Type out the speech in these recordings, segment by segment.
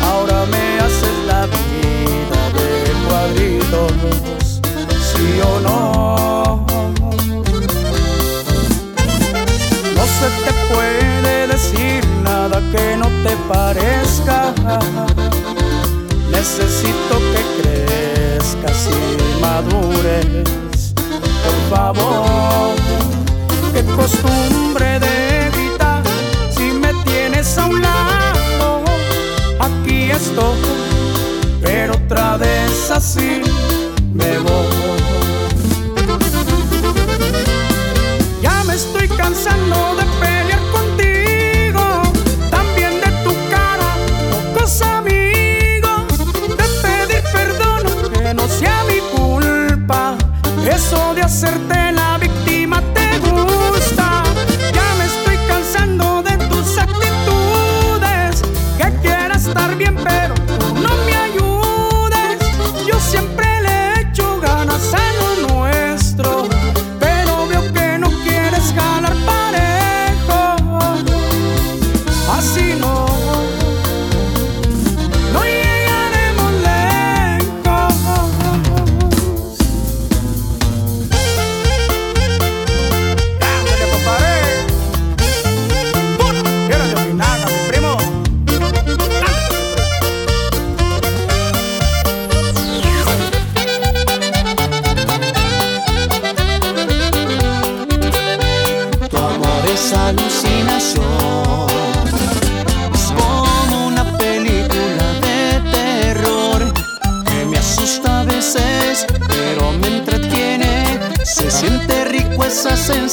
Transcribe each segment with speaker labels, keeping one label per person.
Speaker 1: Ahora me haces la vida de cuadritos, sí o no. No se te puede decir nada que no te parezca. Necesito que crezcas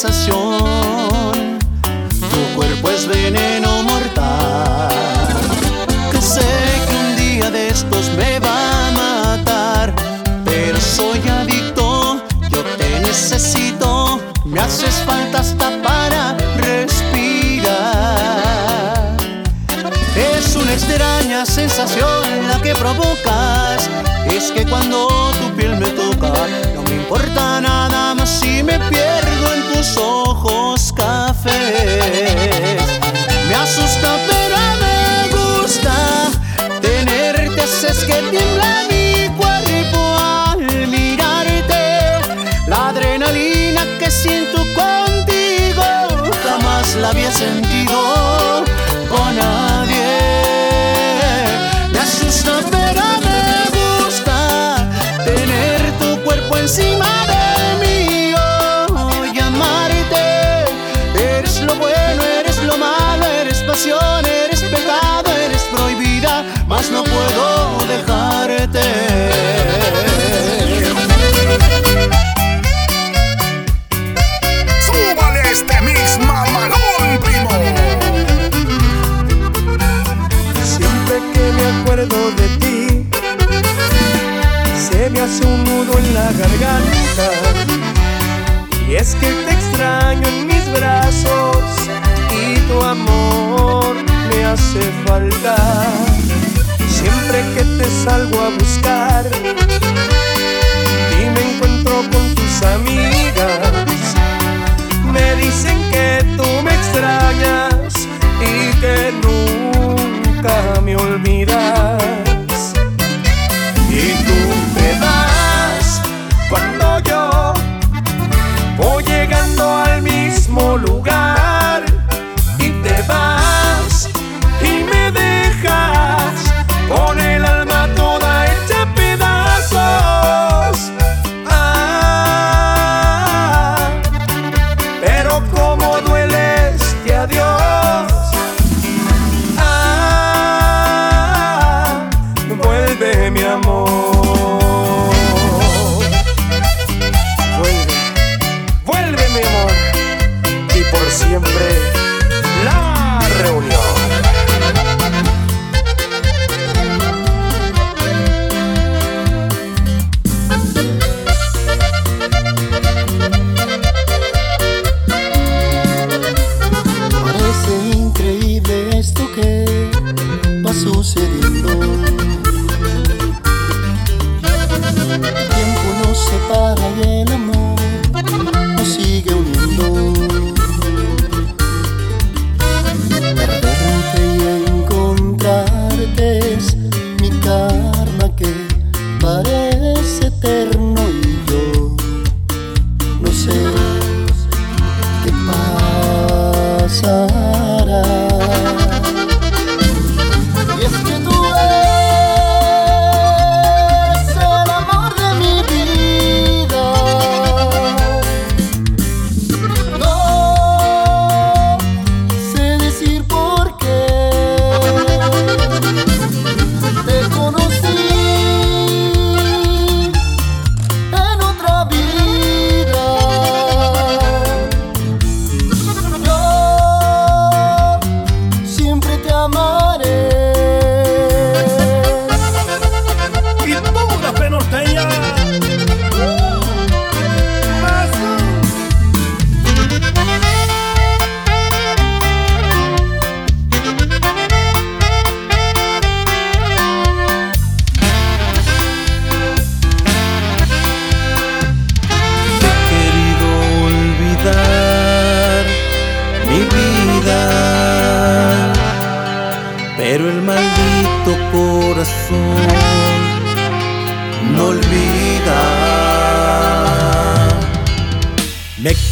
Speaker 1: Tu
Speaker 2: cuerpo es veneno mortal. Que sé que un día de estos me va a matar, pero soy adicto. Yo te necesito, me haces falta hasta para respirar. Es una extraña sensación la que provocas. Es que cuando tu piel me toca, no importa nada más si me pierdo en tus ojos cafés. Me asusta, pero me gusta tenerte. Es que tiembla mi cuerpo al mirarte. La adrenalina que siento contigo jamás la había sentido con nadie. Me asusta, pero me gusta tener tu cuerpo encima Y
Speaker 1: es que te extraño en mis brazos y tu amor me hace falta. Siempre que te salgo a buscar mi amor. amor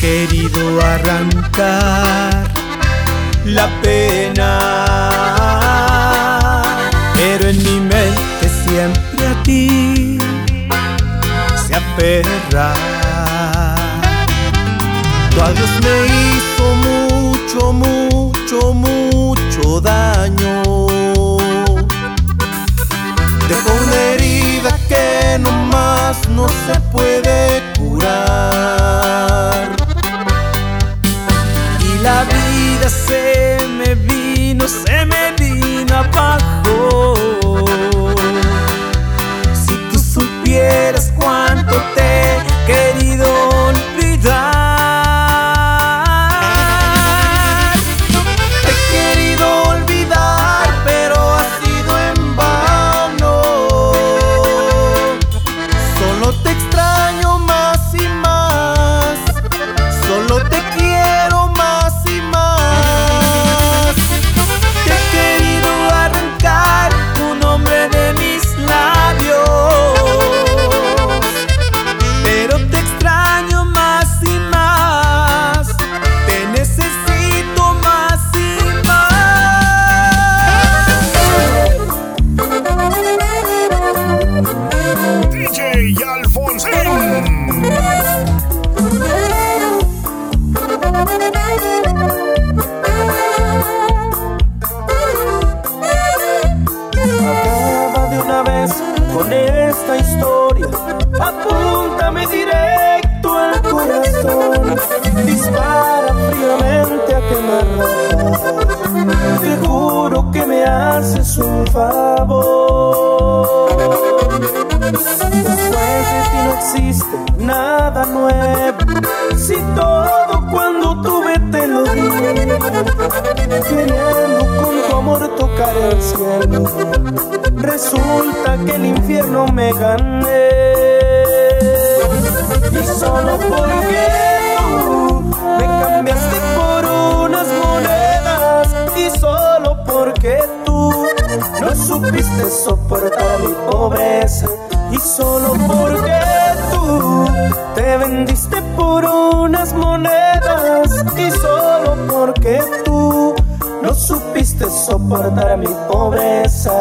Speaker 3: querido arrancar la pena, pero en mi mente siempre a ti se aferra.
Speaker 4: Tu adiós me hizo mucho, mucho, mucho daño. Dejó una herida que no más no se puede
Speaker 3: me haces un favor. Después de ti no existe nada nuevo. Si todo cuando tuve te lo di. Queriendo con tu amor tocar el cielo. Resulta que el infierno me gané. Supiste soportar mi pobreza. Y solo porque tú te vendiste por unas monedas. Y solo porque tú no supiste soportar mi pobreza.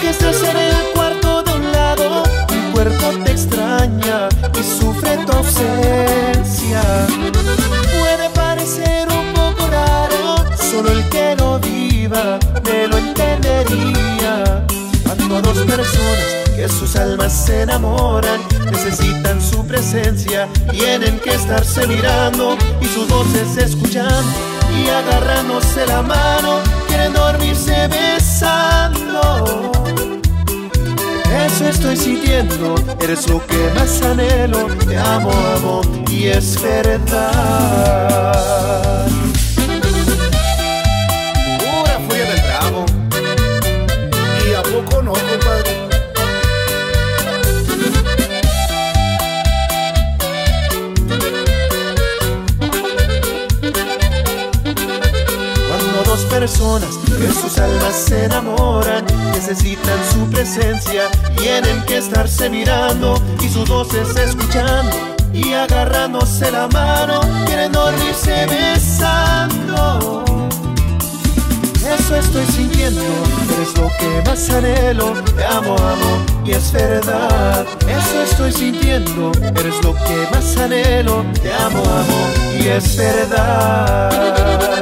Speaker 4: Aunque estés en el cuarto de un lado, mi cuerpo te extraña y sufre tu ausencia. Puede parecer un poco raro, solo el que lo viva me lo entendería. Cuando dos personas que sus almas se enamoran, necesitan su presencia, tienen que estarse mirando y sus voces escuchando y agarrándose la mano, quieren dormirse besando. Eso estoy sintiendo, eres lo que más anhelo, te amo, amo y es verdad. Mirando y sus voces escuchando y agarrándose la mano, quieren dormirse besando. Eso estoy sintiendo, eres lo que más anhelo, te amo, amo y es verdad. Eso estoy sintiendo, eres lo que más anhelo, te amo, amo y es verdad.